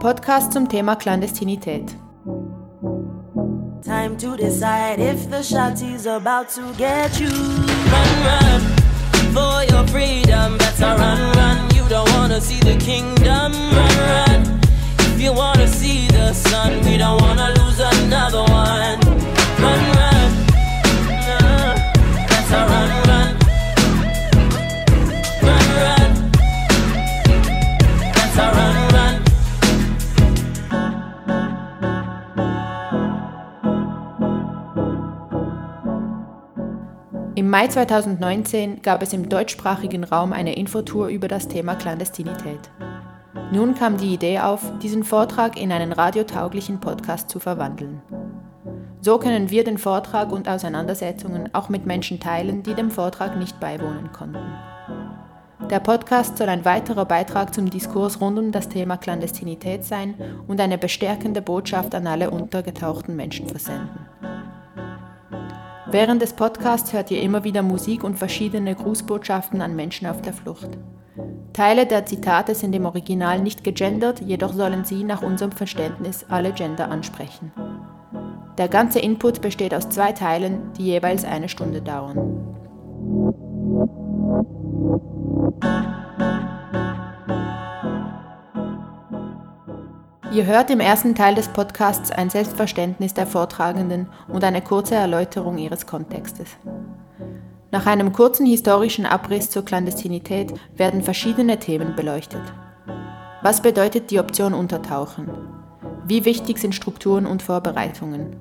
Podcast zum Thema Klandestinität. Time to decide if the shotty's about to get you. Run, run for your freedom. Better run, run. You don't wanna see the kingdom. Run, run. If you wanna see the sun, we don't wanna lose another one. Run, run. Uh, better run. Run, Im Mai 2019 gab es im deutschsprachigen Raum eine Infotour über das Thema Klandestinität. Nun kam die Idee auf, diesen Vortrag in einen radiotauglichen Podcast zu verwandeln. So können wir den Vortrag und Auseinandersetzungen auch mit Menschen teilen, die dem Vortrag nicht beiwohnen konnten. Der Podcast soll ein weiterer Beitrag zum Diskurs rund um das Thema Klandestinität sein und eine bestärkende Botschaft an alle untergetauchten Menschen versenden. Während des Podcasts hört ihr immer wieder Musik und verschiedene Grußbotschaften an Menschen auf der Flucht. Teile der Zitate sind im Original nicht gegendert, jedoch sollen sie nach unserem Verständnis alle Gender ansprechen. Der ganze Input besteht aus zwei Teilen, die jeweils eine Stunde dauern. Ihr hört im ersten Teil des Podcasts ein Selbstverständnis der Vortragenden und eine kurze Erläuterung ihres Kontextes. Nach einem kurzen historischen Abriss zur Klandestinität werden verschiedene Themen beleuchtet. Was bedeutet die Option Untertauchen? Wie wichtig sind Strukturen und Vorbereitungen?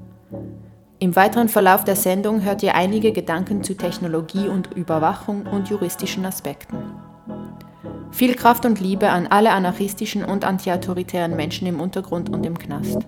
Im weiteren Verlauf der Sendung hört ihr einige Gedanken zu Technologie und Überwachung und juristischen Aspekten. Viel Kraft und Liebe an alle anarchistischen und antiautoritären Menschen im Untergrund und im Knast.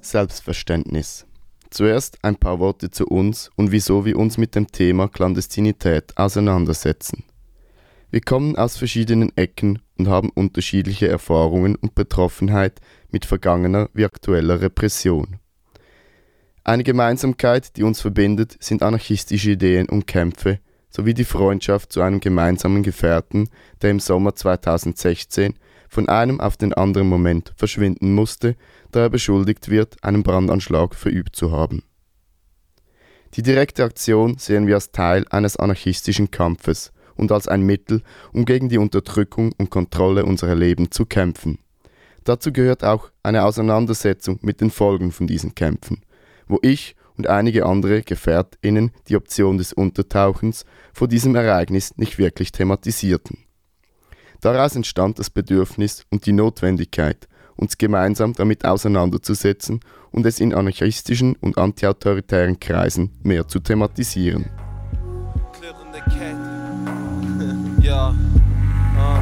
Selbstverständnis. Zuerst ein paar Worte zu uns und wieso wir uns mit dem Thema Klandestinität auseinandersetzen. Wir kommen aus verschiedenen Ecken und haben unterschiedliche Erfahrungen und Betroffenheit mit vergangener wie aktueller Repression. Eine Gemeinsamkeit, die uns verbindet, sind anarchistische Ideen und Kämpfe sowie die Freundschaft zu einem gemeinsamen Gefährten, der im Sommer 2016 von einem auf den anderen Moment verschwinden musste, da er beschuldigt wird, einen Brandanschlag verübt zu haben. Die direkte Aktion sehen wir als Teil eines anarchistischen Kampfes und als ein Mittel, um gegen die Unterdrückung und Kontrolle unserer Leben zu kämpfen. Dazu gehört auch eine Auseinandersetzung mit den Folgen von diesen Kämpfen, wo ich und einige andere GefährtInnen die Option des Untertauchens vor diesem Ereignis nicht wirklich thematisierten. Daraus entstand das Bedürfnis und die Notwendigkeit, uns gemeinsam damit auseinanderzusetzen und es in anarchistischen und antiautoritären Kreisen mehr zu thematisieren. Ja. Ah.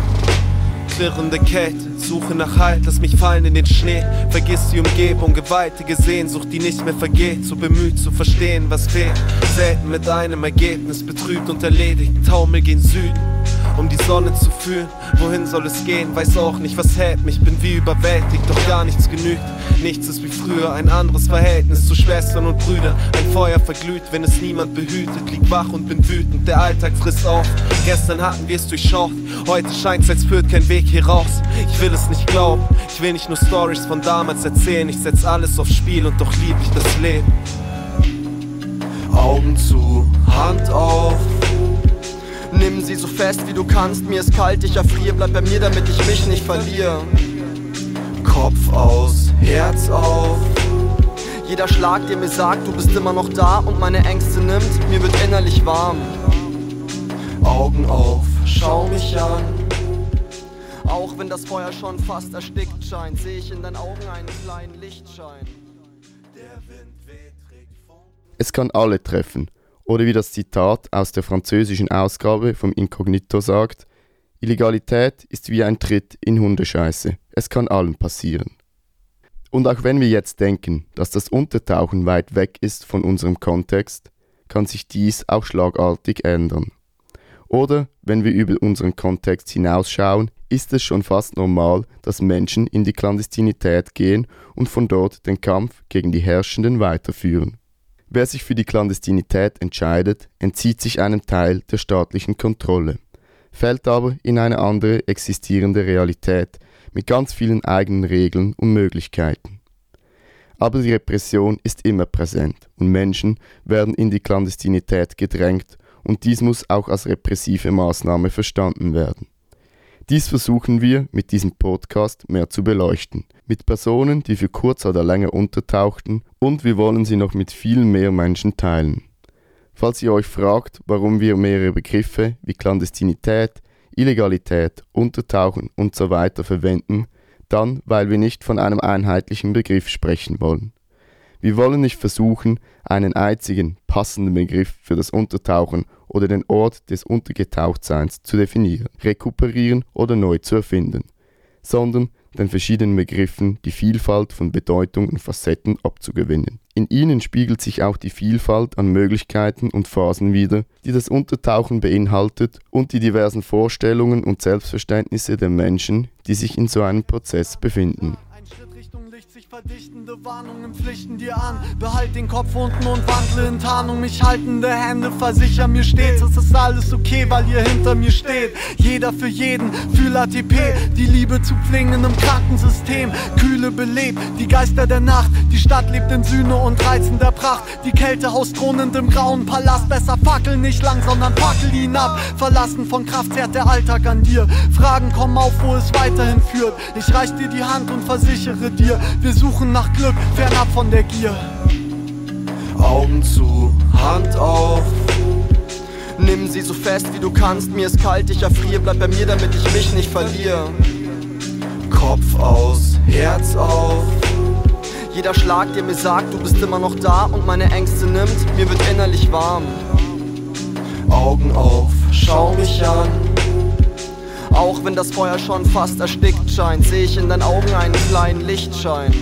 Klirrende Kette, Suche nach Halt, lass mich fallen in den Schnee. Vergiss die Umgebung, gewaltige Sehnsucht, die nicht mehr vergeht. So bemüht zu verstehen, was fehlt. Selten mit einem Ergebnis, betrübt und erledigt. Taumel gen Süden um die Sonne zu fühlen. Wohin soll es gehen? Weiß auch nicht, was hält mich. Bin wie überwältigt, doch gar nichts genügt. Nichts ist wie früher, ein anderes Verhältnis zu Schwestern und Brüdern. Ein Feuer verglüht, wenn es niemand behütet. Lieg wach und bin wütend, der Alltag frisst auf. Gestern hatten wir es durchschaut, heute scheint's, als führt kein Weg hier raus. Ich will es nicht glauben, ich will nicht nur Stories von damals erzählen. Ich setz alles aufs Spiel und doch lieb ich das Leben. Augen zu, Hand auf. Nimm sie so fest wie du kannst, mir ist kalt, ich erfriere, bleib bei mir, damit ich mich nicht verliere. Kopf aus, Herz auf. Jeder Schlag, der mir sagt, du bist immer noch da und meine Ängste nimmt, mir wird innerlich warm. Augen auf, schau mich an. Auch wenn das Feuer schon fast erstickt scheint, sehe ich in deinen Augen einen kleinen Lichtschein. Es kann alle treffen. Oder wie das Zitat aus der französischen Ausgabe vom Inkognito sagt, Illegalität ist wie ein Tritt in Hundescheiße. Es kann allen passieren. Und auch wenn wir jetzt denken, dass das Untertauchen weit weg ist von unserem Kontext, kann sich dies auch schlagartig ändern. Oder wenn wir über unseren Kontext hinausschauen, ist es schon fast normal, dass Menschen in die Klandestinität gehen und von dort den Kampf gegen die Herrschenden weiterführen. Wer sich für die Klandestinität entscheidet, entzieht sich einem Teil der staatlichen Kontrolle, fällt aber in eine andere existierende Realität mit ganz vielen eigenen Regeln und Möglichkeiten. Aber die Repression ist immer präsent und Menschen werden in die Klandestinität gedrängt und dies muss auch als repressive Maßnahme verstanden werden. Dies versuchen wir mit diesem Podcast mehr zu beleuchten, mit Personen, die für kurz oder länger untertauchten und wir wollen sie noch mit viel mehr Menschen teilen. Falls ihr euch fragt, warum wir mehrere Begriffe wie Klandestinität, Illegalität, Untertauchen usw. So verwenden, dann weil wir nicht von einem einheitlichen Begriff sprechen wollen. Wir wollen nicht versuchen, einen einzigen passenden Begriff für das Untertauchen oder den Ort des Untergetauchtseins zu definieren, rekuperieren oder neu zu erfinden, sondern den verschiedenen Begriffen die Vielfalt von Bedeutung und Facetten abzugewinnen. In ihnen spiegelt sich auch die Vielfalt an Möglichkeiten und Phasen wider, die das Untertauchen beinhaltet und die diversen Vorstellungen und Selbstverständnisse der Menschen, die sich in so einem Prozess befinden verdichtende Warnungen pflichten dir an. Behalt den Kopf unten und wandle in Tarnung. Mich haltende Hände versichern mir stets, es ist alles okay, weil ihr hinter mir steht. Jeder für jeden, fühl ATP, die Liebe zu Pflingen im Krankensystem. Kühle belebt, die Geister der Nacht. Die Stadt lebt in Sühne und reizender Pracht. Die Kälte haust thronend im grauen Palast. Besser fackel nicht lang, sondern fackel ihn ab. Verlassen von Kraft zerrt der Alltag an dir. Fragen kommen auf, wo es weiterhin führt. Ich reich dir die Hand und versichere dir, wir suchen nach Glück, fernab von der Gier. Augen zu, Hand auf. Nimm sie so fest wie du kannst, mir ist kalt, ich erfriere, bleib bei mir, damit ich mich nicht verliere. Kopf aus, Herz auf. Jeder Schlag, der mir sagt, du bist immer noch da und meine Ängste nimmt, mir wird innerlich warm. Augen auf, schau mich an. Auch wenn das Feuer schon fast erstickt scheint, sehe ich in deinen Augen einen kleinen Lichtschein.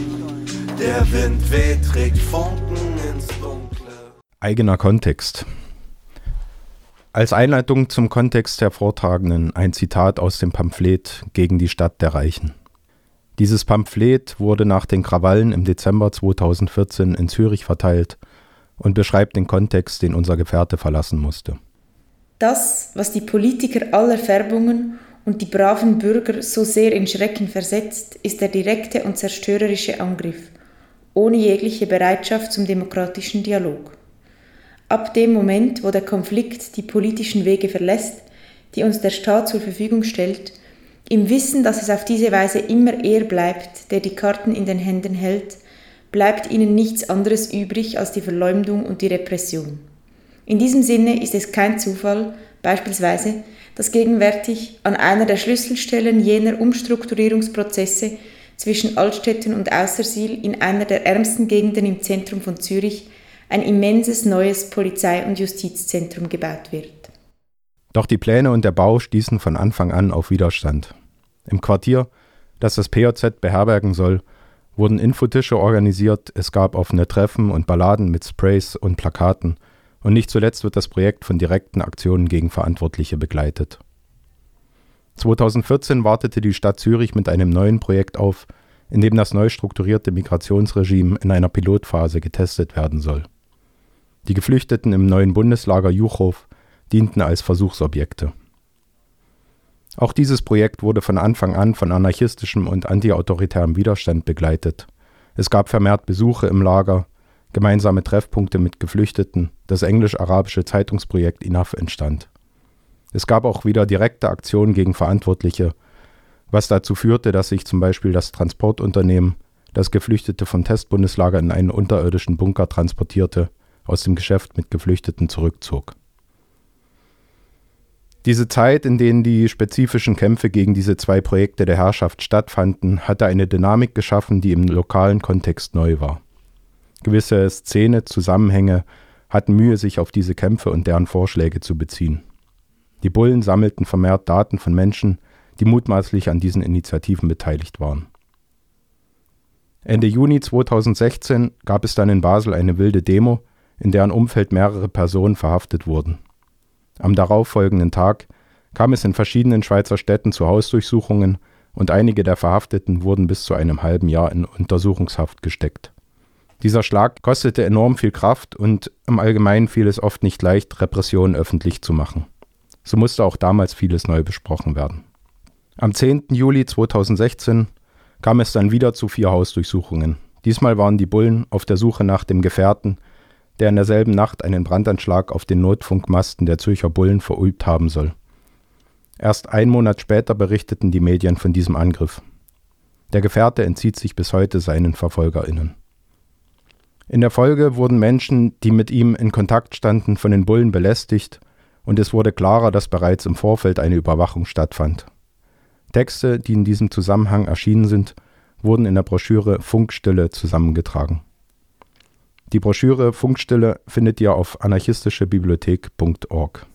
Der Wind weht, trägt Funken ins Dunkle. Eigener Kontext. Als Einleitung zum Kontext der Vortragenden ein Zitat aus dem Pamphlet Gegen die Stadt der Reichen. Dieses Pamphlet wurde nach den Krawallen im Dezember 2014 in Zürich verteilt und beschreibt den Kontext, den unser Gefährte verlassen musste. Das, was die Politiker aller Färbungen und die braven Bürger so sehr in Schrecken versetzt, ist der direkte und zerstörerische Angriff ohne jegliche Bereitschaft zum demokratischen Dialog. Ab dem Moment, wo der Konflikt die politischen Wege verlässt, die uns der Staat zur Verfügung stellt, im Wissen, dass es auf diese Weise immer er bleibt, der die Karten in den Händen hält, bleibt ihnen nichts anderes übrig als die Verleumdung und die Repression. In diesem Sinne ist es kein Zufall, beispielsweise, dass gegenwärtig an einer der Schlüsselstellen jener Umstrukturierungsprozesse zwischen Altstädten und Aussersiel in einer der ärmsten Gegenden im Zentrum von Zürich ein immenses neues Polizei- und Justizzentrum gebaut wird. Doch die Pläne und der Bau stießen von Anfang an auf Widerstand. Im Quartier, das das POZ beherbergen soll, wurden Infotische organisiert, es gab offene Treffen und Balladen mit Sprays und Plakaten, und nicht zuletzt wird das Projekt von direkten Aktionen gegen Verantwortliche begleitet. 2014 wartete die Stadt Zürich mit einem neuen Projekt auf, in dem das neu strukturierte Migrationsregime in einer Pilotphase getestet werden soll. Die Geflüchteten im neuen Bundeslager Juchow dienten als Versuchsobjekte. Auch dieses Projekt wurde von Anfang an von anarchistischem und antiautoritärem Widerstand begleitet. Es gab vermehrt Besuche im Lager, gemeinsame Treffpunkte mit Geflüchteten, das englisch-arabische Zeitungsprojekt Enough entstand. Es gab auch wieder direkte Aktionen gegen Verantwortliche, was dazu führte, dass sich zum Beispiel das Transportunternehmen, das Geflüchtete vom Testbundeslager in einen unterirdischen Bunker transportierte, aus dem Geschäft mit Geflüchteten zurückzog. Diese Zeit, in denen die spezifischen Kämpfe gegen diese zwei Projekte der Herrschaft stattfanden, hatte eine Dynamik geschaffen, die im lokalen Kontext neu war. Gewisse Szene, Zusammenhänge hatten Mühe, sich auf diese Kämpfe und deren Vorschläge zu beziehen. Die Bullen sammelten vermehrt Daten von Menschen, die mutmaßlich an diesen Initiativen beteiligt waren. Ende Juni 2016 gab es dann in Basel eine wilde Demo, in deren Umfeld mehrere Personen verhaftet wurden. Am darauffolgenden Tag kam es in verschiedenen Schweizer Städten zu Hausdurchsuchungen und einige der Verhafteten wurden bis zu einem halben Jahr in Untersuchungshaft gesteckt. Dieser Schlag kostete enorm viel Kraft und im Allgemeinen fiel es oft nicht leicht, Repressionen öffentlich zu machen. So musste auch damals vieles neu besprochen werden. Am 10. Juli 2016 kam es dann wieder zu vier Hausdurchsuchungen. Diesmal waren die Bullen auf der Suche nach dem Gefährten, der in derselben Nacht einen Brandanschlag auf den Notfunkmasten der Zürcher Bullen verübt haben soll. Erst einen Monat später berichteten die Medien von diesem Angriff. Der Gefährte entzieht sich bis heute seinen VerfolgerInnen. In der Folge wurden Menschen, die mit ihm in Kontakt standen, von den Bullen belästigt und es wurde klarer, dass bereits im Vorfeld eine Überwachung stattfand. Texte, die in diesem Zusammenhang erschienen sind, wurden in der Broschüre Funkstille zusammengetragen. Die Broschüre Funkstille findet ihr auf anarchistischebibliothek.org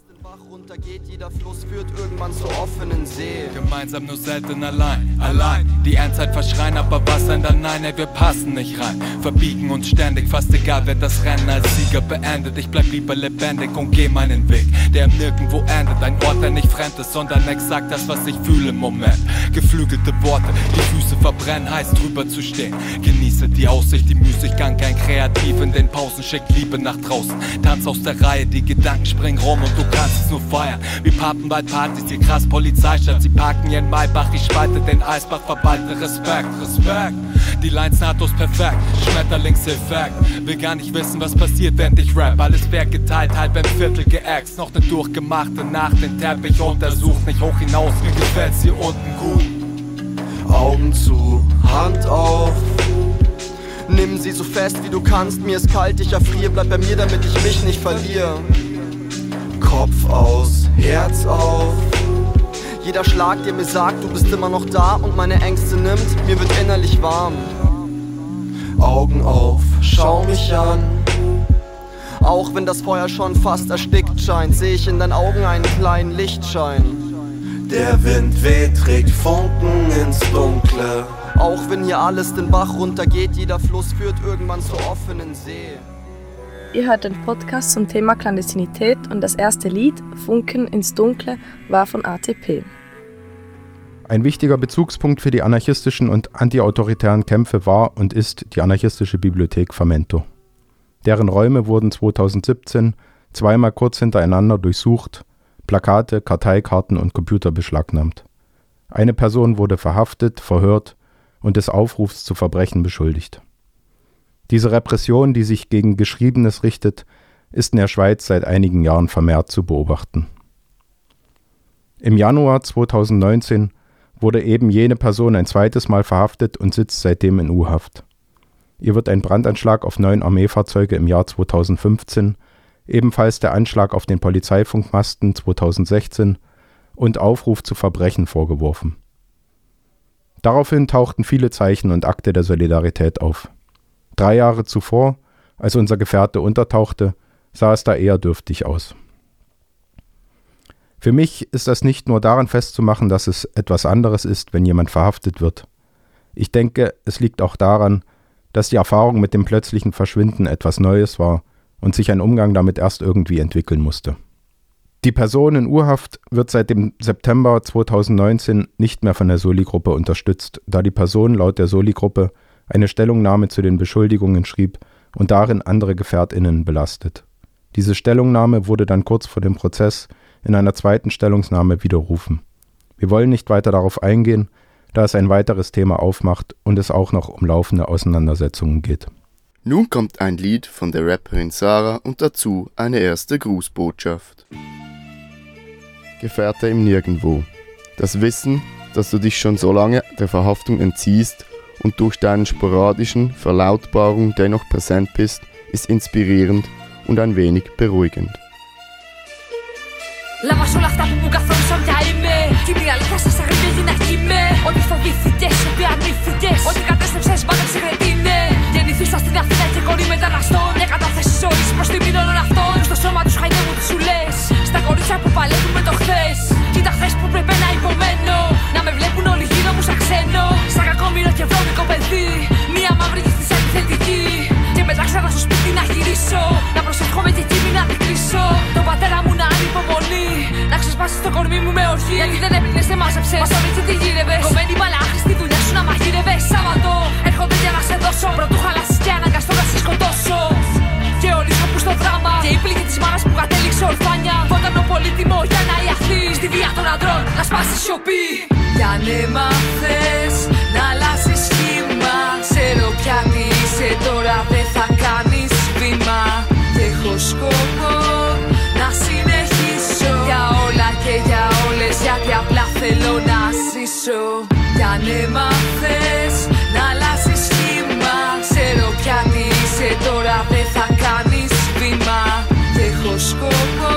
untergeht, jeder Fluss führt irgendwann zur offenen See. Gemeinsam nur selten allein, allein. Die Endzeit verschreien, aber was ein dann nein, ey, wir passen nicht rein. Verbiegen uns ständig, fast egal, wer das Rennen als Sieger beendet. Ich bleib lieber lebendig und geh meinen Weg, der nirgendwo endet. Ein Ort, der nicht fremd ist, sondern exakt das, was ich fühle im Moment. Geflügelte Worte, die Füße verbrennen, heißt drüber zu stehen. Genieße die Aussicht, die Müßiggang, kein Kreativ in den Pausen, schick Liebe nach draußen. Tanz aus der Reihe, die Gedanken springen rum und du kannst es nur feiern feiern. Wir pappen bald Partys, hier krass Polizeistadt. Sie parken ihren Maybach, ich spalte den Eisbach, verbalte Respekt, Respekt. Die Lines nahtlos perfekt, Schmetterlingseffekt. Will gar nicht wissen, was passiert, wenn ich rap. Alles wär geteilt, halb ein Viertel geäxt. Noch ne durchgemachte Nacht, den Teppich untersucht, nicht hoch hinaus. Mir gefällt's hier unten gut. Augen zu, Hand auf. Nimm sie so fest wie du kannst, mir ist kalt, ich erfriere, bleib bei mir, damit ich mich nicht verliere. Kopf aus, Herz auf. Jeder Schlag, der mir sagt, du bist immer noch da und meine Ängste nimmt, mir wird innerlich warm. Augen auf, schau mich an. Auch wenn das Feuer schon fast erstickt scheint, sehe ich in deinen Augen einen kleinen Lichtschein. Der Wind weht, trägt Funken ins Dunkle. Auch wenn hier alles den Bach runtergeht, jeder Fluss führt irgendwann zur offenen See. Ihr hört den Podcast zum Thema Klandestinität und das erste Lied, Funken ins Dunkle, war von ATP. Ein wichtiger Bezugspunkt für die anarchistischen und antiautoritären Kämpfe war und ist die anarchistische Bibliothek Famento. Deren Räume wurden 2017 zweimal kurz hintereinander durchsucht, Plakate, Karteikarten und Computer beschlagnahmt. Eine Person wurde verhaftet, verhört und des Aufrufs zu Verbrechen beschuldigt. Diese Repression, die sich gegen Geschriebenes richtet, ist in der Schweiz seit einigen Jahren vermehrt zu beobachten. Im Januar 2019 wurde eben jene Person ein zweites Mal verhaftet und sitzt seitdem in U-Haft. Ihr wird ein Brandanschlag auf neun Armeefahrzeuge im Jahr 2015, ebenfalls der Anschlag auf den Polizeifunkmasten 2016 und Aufruf zu Verbrechen vorgeworfen. Daraufhin tauchten viele Zeichen und Akte der Solidarität auf. Drei Jahre zuvor, als unser Gefährte untertauchte, sah es da eher dürftig aus. Für mich ist das nicht nur daran festzumachen, dass es etwas anderes ist, wenn jemand verhaftet wird. Ich denke, es liegt auch daran, dass die Erfahrung mit dem plötzlichen Verschwinden etwas Neues war und sich ein Umgang damit erst irgendwie entwickeln musste. Die Person in Urhaft wird seit dem September 2019 nicht mehr von der Soli-Gruppe unterstützt, da die Person laut der Soli-Gruppe eine Stellungnahme zu den Beschuldigungen schrieb und darin andere Gefährtinnen belastet. Diese Stellungnahme wurde dann kurz vor dem Prozess in einer zweiten Stellungnahme widerrufen. Wir wollen nicht weiter darauf eingehen, da es ein weiteres Thema aufmacht und es auch noch um laufende Auseinandersetzungen geht. Nun kommt ein Lied von der Rapperin Sarah und dazu eine erste Grußbotschaft. Gefährte im Nirgendwo. Das Wissen, dass du dich schon so lange der Verhaftung entziehst und durch deinen sporadischen Verlautbarung dennoch präsent bist, ist inspirierend und ein wenig beruhigend. Λάβα όλα αυτά που μου καθόρισαν πια είμαι Κι η αλήθεια σας αγρυπήγει να είμαι Ότι φοβήθηκες, ότι αρνήθηκες Ότι κατέστρεψες πάντα ξεχετίνε Γεννηθήσα στην Αθήνα και κορή μεταναστών Μια κατάθεση ζωής προς τιμήν όλων αυτών Στο σώμα τους χαϊδεύουν τις σουλές Στα κορίτσια που παλεύουν με το χθες Κι τα χθες που πρέπει να υπομένω Να με βλέπουν όλοι γύρω μου σαν ξένο στο σπίτι να γυρίσω. Να προσευχόμαι και εκείνη να την κλείσω. Τον πατέρα μου να ανυπομονεί. Να ξεσπάσει το κορμί μου με οργή. Γιατί δεν έπαιρνε, δεν μάζεψε. Μα όλη τι γύρευε. Κομμένη μπαλάχνη στη δουλειά σου να μαγείρευε. Σάββατο έρχονται για να σε δώσω. Πρωτού χαλάσει και αναγκαστώ να σε σκοτώσω. Και όλοι θα στο δράμα. Και η πληγή της μάνας που κατέληξε ορφάνια. Φόταν ο πολύτιμο για να ιαχθεί. Στη βία των αντρών να σπάσει σιωπή. Για ναι, μα να αλλάξει σχήμα. Ξέρω πια τι είσαι τώρα δεν θα κάνεις βήμα. Και έχω σκοπό να συνεχίσω. Για όλα και για όλες γιατί απλά θέλω να ζήσω. Κι αν έμαθες να αλλάζεις σχήμα. Ξέρω πια τι είσαι τώρα δεν θα κάνεις βήμα. Και έχω σκοπό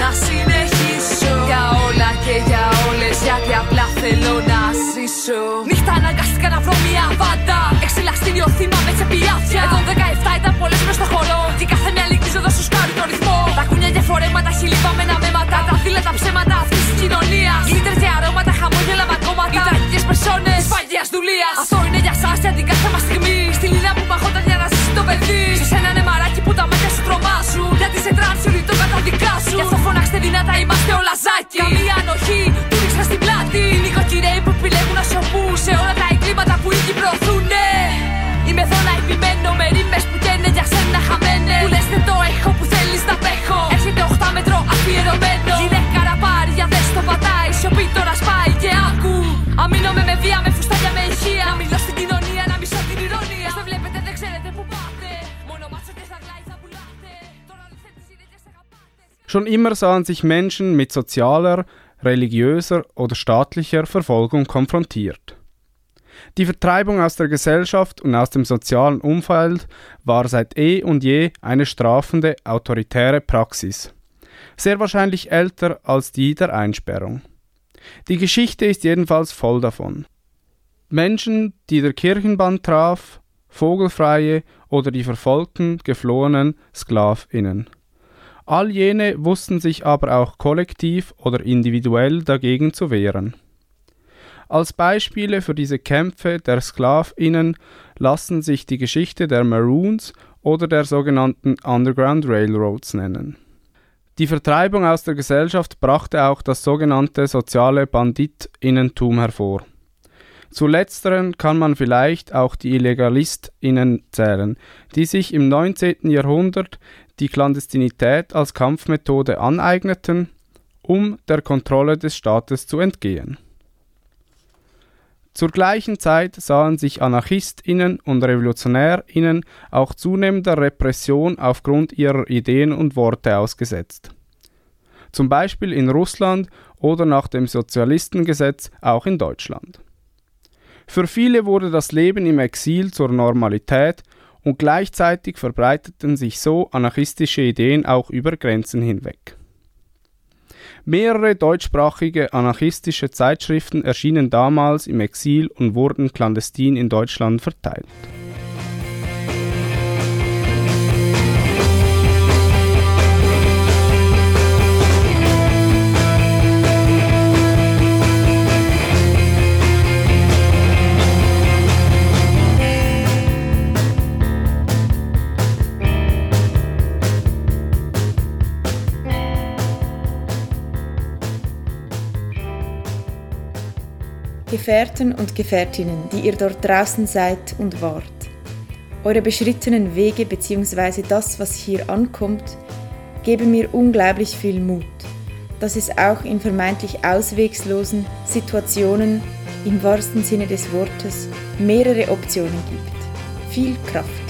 να συνεχίσω. Για όλα και για όλες γιατί απλά θέλω να ζήσω. Νύχτα αναγκαστικά να βρω μια βάντα. Εξελαστήριο θύμα με τσεπιάτια. Εδώ 17 ήταν πολλές μες στο χώρο. Και κάθε μια λυγίζοντα σου σκάρει το ρυθμό. Τα κουνιά και φορέματα, χιλιβάμενα μέματα. Τα δίλα τα ψέματα αυτή της κοινωνίας. Γλίτερ και αρώματα, χαμόγελα μακόματα. Οι τραγικέ περσόνες φαγιά δουλείας. Αυτό είναι για εσά για την κάθε μα στιγμή. Στη λίνα που παγόταν για να ζήσει το παιδί. Σε σένα είναι μαράκι που τα μάτια σου τρομάζουν. Γιατί σε τράνσιουρι το καταδικάζουν. Γι' αυτό φωνάξτε δυνατά, είμαστε όλα ζάκι. Καμία ανοχή, του ρίξα στην πλάτη. Οι νοικοκυρέοι που επιλέγουν να σωπούν σε όλα τα Schon immer sahen sich Menschen mit sozialer, religiöser oder staatlicher Verfolgung konfrontiert. Die Vertreibung aus der Gesellschaft und aus dem sozialen Umfeld war seit eh und je eine strafende, autoritäre Praxis. Sehr wahrscheinlich älter als die der Einsperrung. Die Geschichte ist jedenfalls voll davon. Menschen, die der Kirchenband traf, Vogelfreie oder die verfolgten, geflohenen Sklavinnen. All jene wussten sich aber auch kollektiv oder individuell dagegen zu wehren. Als Beispiele für diese Kämpfe der Sklavinnen lassen sich die Geschichte der Maroons oder der sogenannten Underground Railroads nennen. Die Vertreibung aus der Gesellschaft brachte auch das sogenannte soziale Banditinnentum hervor. Zu letzteren kann man vielleicht auch die Illegalistinnen zählen, die sich im 19. Jahrhundert die Klandestinität als Kampfmethode aneigneten, um der Kontrolle des Staates zu entgehen. Zur gleichen Zeit sahen sich Anarchistinnen und Revolutionärinnen auch zunehmender Repression aufgrund ihrer Ideen und Worte ausgesetzt. Zum Beispiel in Russland oder nach dem Sozialistengesetz auch in Deutschland. Für viele wurde das Leben im Exil zur Normalität und gleichzeitig verbreiteten sich so anarchistische Ideen auch über Grenzen hinweg. Mehrere deutschsprachige anarchistische Zeitschriften erschienen damals im Exil und wurden clandestin in Deutschland verteilt. Gefährten und Gefährtinnen, die ihr dort draußen seid und wart. Eure beschrittenen Wege bzw. das, was hier ankommt, geben mir unglaublich viel Mut, dass es auch in vermeintlich auswegslosen Situationen im wahrsten Sinne des Wortes mehrere Optionen gibt. Viel Kraft.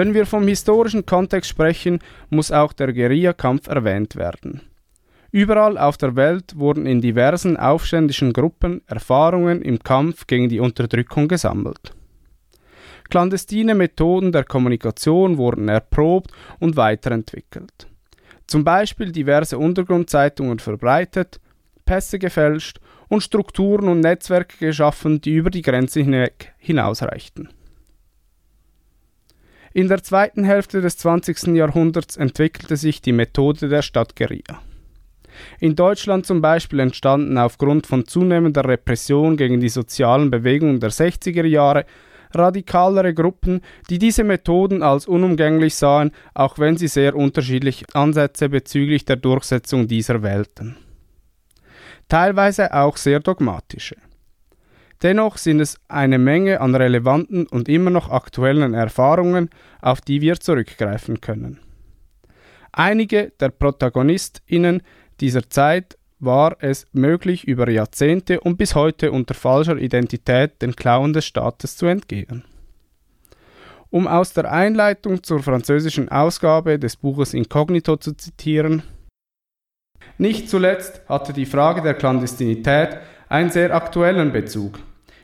Wenn wir vom historischen Kontext sprechen, muss auch der Guerillakampf erwähnt werden. Überall auf der Welt wurden in diversen aufständischen Gruppen Erfahrungen im Kampf gegen die Unterdrückung gesammelt. Clandestine Methoden der Kommunikation wurden erprobt und weiterentwickelt. Zum Beispiel diverse Untergrundzeitungen verbreitet, Pässe gefälscht und Strukturen und Netzwerke geschaffen, die über die Grenze hinweg hinausreichten. In der zweiten Hälfte des 20. Jahrhunderts entwickelte sich die Methode der Stadtguerilla. In Deutschland zum Beispiel entstanden aufgrund von zunehmender Repression gegen die sozialen Bewegungen der 60er Jahre radikalere Gruppen, die diese Methoden als unumgänglich sahen, auch wenn sie sehr unterschiedliche Ansätze bezüglich der Durchsetzung dieser wählten. Teilweise auch sehr dogmatische. Dennoch sind es eine Menge an relevanten und immer noch aktuellen Erfahrungen, auf die wir zurückgreifen können. Einige der Protagonistinnen dieser Zeit war es möglich, über Jahrzehnte und bis heute unter falscher Identität den Klauen des Staates zu entgehen. Um aus der Einleitung zur französischen Ausgabe des Buches Inkognito zu zitieren, nicht zuletzt hatte die Frage der Klandestinität einen sehr aktuellen Bezug.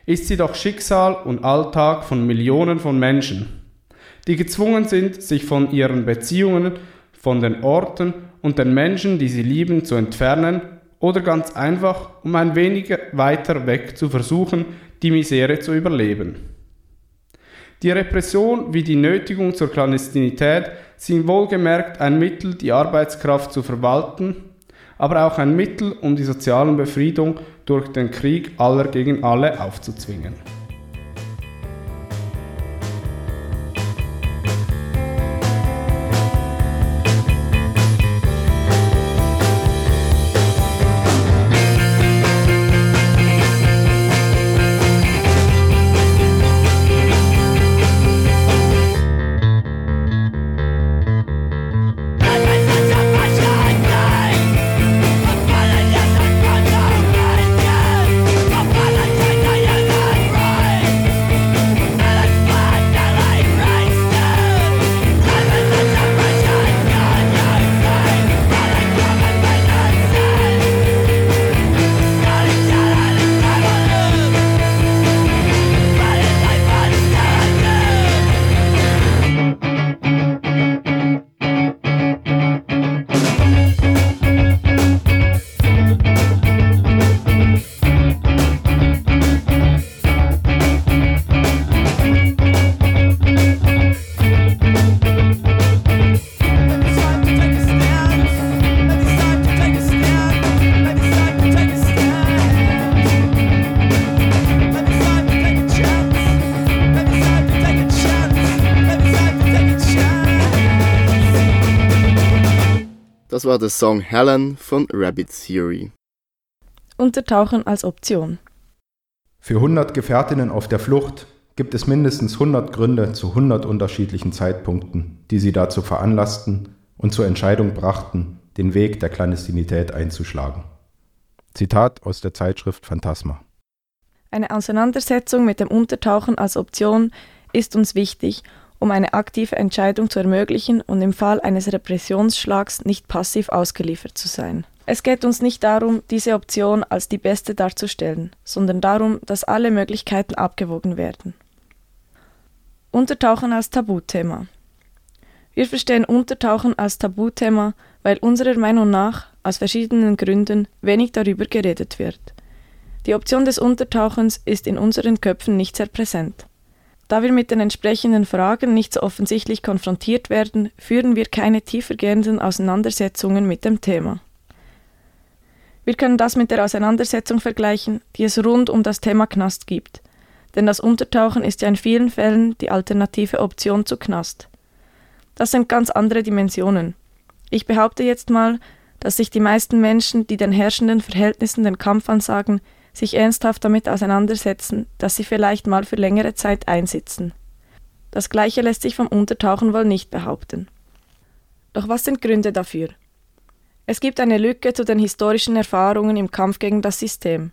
Ist sie doch Schicksal und Alltag von Millionen von Menschen, die gezwungen sind, sich von ihren Beziehungen, von den Orten und den Menschen, die sie lieben, zu entfernen oder ganz einfach, um ein wenig weiter weg zu versuchen, die Misere zu überleben. Die Repression wie die Nötigung zur Klandestinität sind wohlgemerkt ein Mittel, die Arbeitskraft zu verwalten, aber auch ein Mittel, um die soziale Befriedung durch den Krieg aller gegen alle aufzuzwingen. War der Song Helen von Rabbit Theory. Untertauchen als Option. Für 100 Gefährtinnen auf der Flucht gibt es mindestens 100 Gründe zu 100 unterschiedlichen Zeitpunkten, die sie dazu veranlassten und zur Entscheidung brachten, den Weg der Klandestinität einzuschlagen. Zitat aus der Zeitschrift Phantasma. Eine Auseinandersetzung mit dem Untertauchen als Option ist uns wichtig um eine aktive Entscheidung zu ermöglichen und im Fall eines Repressionsschlags nicht passiv ausgeliefert zu sein. Es geht uns nicht darum, diese Option als die beste darzustellen, sondern darum, dass alle Möglichkeiten abgewogen werden. Untertauchen als Tabuthema. Wir verstehen Untertauchen als Tabuthema, weil unserer Meinung nach aus verschiedenen Gründen wenig darüber geredet wird. Die Option des Untertauchens ist in unseren Köpfen nicht sehr präsent. Da wir mit den entsprechenden Fragen nicht so offensichtlich konfrontiert werden, führen wir keine tiefergehenden Auseinandersetzungen mit dem Thema. Wir können das mit der Auseinandersetzung vergleichen, die es rund um das Thema Knast gibt. Denn das Untertauchen ist ja in vielen Fällen die alternative Option zu Knast. Das sind ganz andere Dimensionen. Ich behaupte jetzt mal, dass sich die meisten Menschen, die den herrschenden Verhältnissen den Kampf ansagen, sich ernsthaft damit auseinandersetzen, dass sie vielleicht mal für längere Zeit einsitzen. Das gleiche lässt sich vom Untertauchen wohl nicht behaupten. Doch was sind Gründe dafür? Es gibt eine Lücke zu den historischen Erfahrungen im Kampf gegen das System.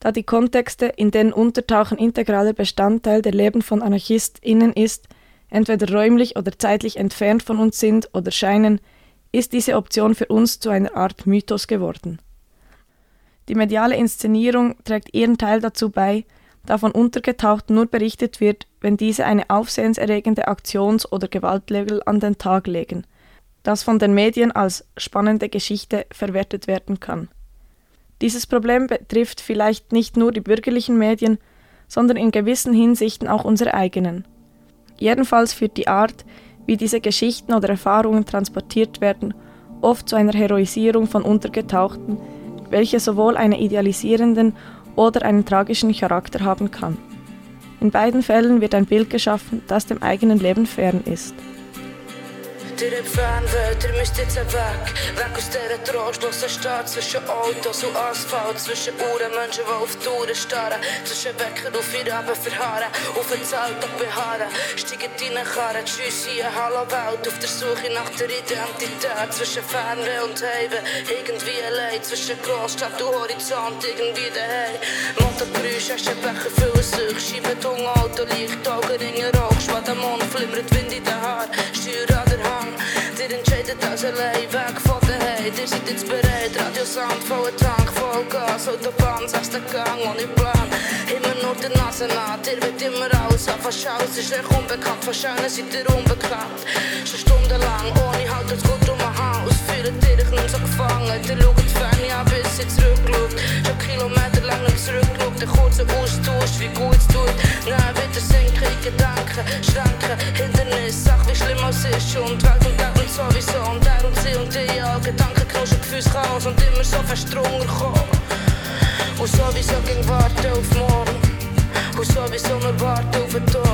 Da die Kontexte, in denen Untertauchen integraler Bestandteil der Leben von AnarchistInnen ist, entweder räumlich oder zeitlich entfernt von uns sind oder scheinen, ist diese Option für uns zu einer Art Mythos geworden. Die mediale Inszenierung trägt ihren Teil dazu bei, da von Untergetauchten nur berichtet wird, wenn diese eine aufsehenserregende Aktions- oder Gewaltlevel an den Tag legen, das von den Medien als spannende Geschichte verwertet werden kann. Dieses Problem betrifft vielleicht nicht nur die bürgerlichen Medien, sondern in gewissen Hinsichten auch unsere eigenen. Jedenfalls führt die Art, wie diese Geschichten oder Erfahrungen transportiert werden, oft zu einer Heroisierung von Untergetauchten, welche sowohl einen idealisierenden oder einen tragischen Charakter haben kann. In beiden Fällen wird ein Bild geschaffen, das dem eigenen Leben fern ist. Ihr habt Fernwelt, ihr müsst jetzt weg. Weg aus dieser trostlosen Stadt zwischen Autos und Asphalt, zwischen Uhren, Menschen, die auf Touren starren, zwischen Wecker auf ihr Leben verharren, auf ein Zelt beharren. Steigen deine Karren, tschüss hier, hallo Welt, auf der Suche nach der Identität, zwischen Fernweh und Heime, irgendwie allein, zwischen Großstadt und Horizont, irgendwie daheim. Motorgeräusch, Aschenbecher füllen sich, Scheibenton, Auto, Licht, Augenringe, Rauch, schwader Mond, flimmert Wind in den Haar, Steuer an der Hand. Ihr entscheidet als allein, weg von daheim. Ihr seid jetzt bereit, Radiosound, voller Tank, voll Gas, Autobahn, sechster Gang, ohne Plan. Nur die Nase naht, ihr wird immer alles auf Schaus, ist euch unbekannt, von Scheinen seid ihr unbekannt. Schon stundenlang, ohne Halt, es geht um ein Haus, fühlt ihr euch nicht so gefangen. Ihr schaut fern, ja, bis ihr zurückschaut. Schon Kilometer lang nicht zurückschaut, der kurze Austausch, wie gut es tut. Nein, wieder sinken in Gedanken, Schranken, Hindernis, Sach, wie schlimm es ist und Welt und Tag und sowieso und er und sie und die, ja, Gedanken knuschen, Gefühlschaos und immer so fest drunter kommen. Und sowieso ging warten auf morgen, warten auf den Tod.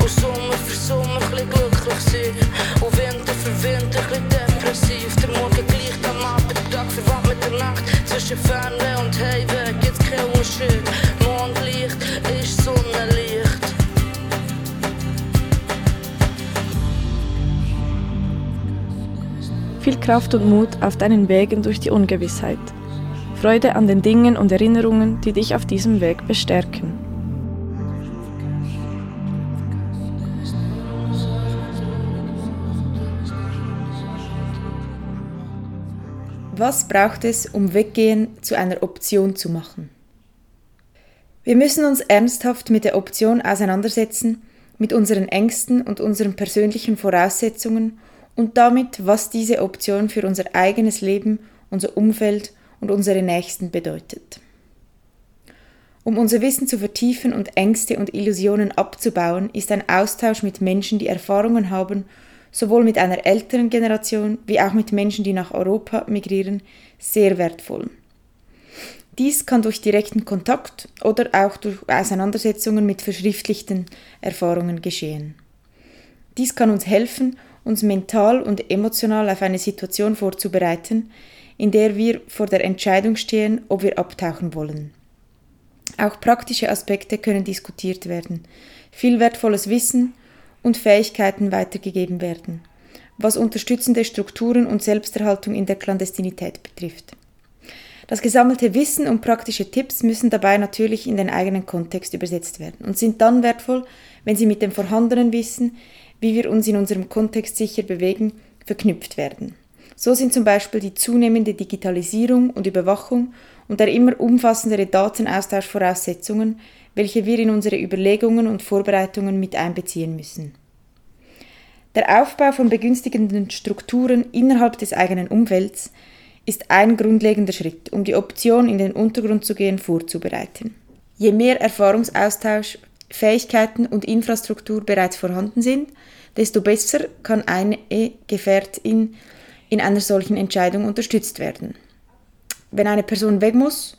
Und Sommer für Sommer ein bisschen glücklich sein, und Winter für Winter ein bisschen depressiv. Der Morgen gleicht am Abend, der Tag verwandt mit der Nacht, zwischen Ferne und Heimweg gibt's keinen Unterschied. Mondlicht ist Sonnenlicht. Viel Kraft und Mut auf deinen Wegen durch die Ungewissheit. Freude an den Dingen und Erinnerungen, die dich auf diesem Weg bestärken. Was braucht es, um Weggehen zu einer Option zu machen? Wir müssen uns ernsthaft mit der Option auseinandersetzen, mit unseren Ängsten und unseren persönlichen Voraussetzungen und damit, was diese Option für unser eigenes Leben, unser Umfeld und unsere Nächsten bedeutet. Um unser Wissen zu vertiefen und Ängste und Illusionen abzubauen, ist ein Austausch mit Menschen, die Erfahrungen haben, sowohl mit einer älteren Generation wie auch mit Menschen, die nach Europa migrieren, sehr wertvoll. Dies kann durch direkten Kontakt oder auch durch Auseinandersetzungen mit verschriftlichten Erfahrungen geschehen. Dies kann uns helfen, uns mental und emotional auf eine Situation vorzubereiten, in der wir vor der Entscheidung stehen, ob wir abtauchen wollen. Auch praktische Aspekte können diskutiert werden, viel wertvolles Wissen und Fähigkeiten weitergegeben werden, was unterstützende Strukturen und Selbsterhaltung in der Klandestinität betrifft. Das gesammelte Wissen und praktische Tipps müssen dabei natürlich in den eigenen Kontext übersetzt werden und sind dann wertvoll, wenn sie mit dem vorhandenen Wissen, wie wir uns in unserem Kontext sicher bewegen, verknüpft werden. So sind zum Beispiel die zunehmende Digitalisierung und Überwachung und der immer umfassendere Datenaustausch Voraussetzungen, welche wir in unsere Überlegungen und Vorbereitungen mit einbeziehen müssen. Der Aufbau von begünstigenden Strukturen innerhalb des eigenen Umfelds ist ein grundlegender Schritt, um die Option in den Untergrund zu gehen vorzubereiten. Je mehr Erfahrungsaustausch, Fähigkeiten und Infrastruktur bereits vorhanden sind, desto besser kann eine Gefährtin in einer solchen Entscheidung unterstützt werden. Wenn eine Person weg muss,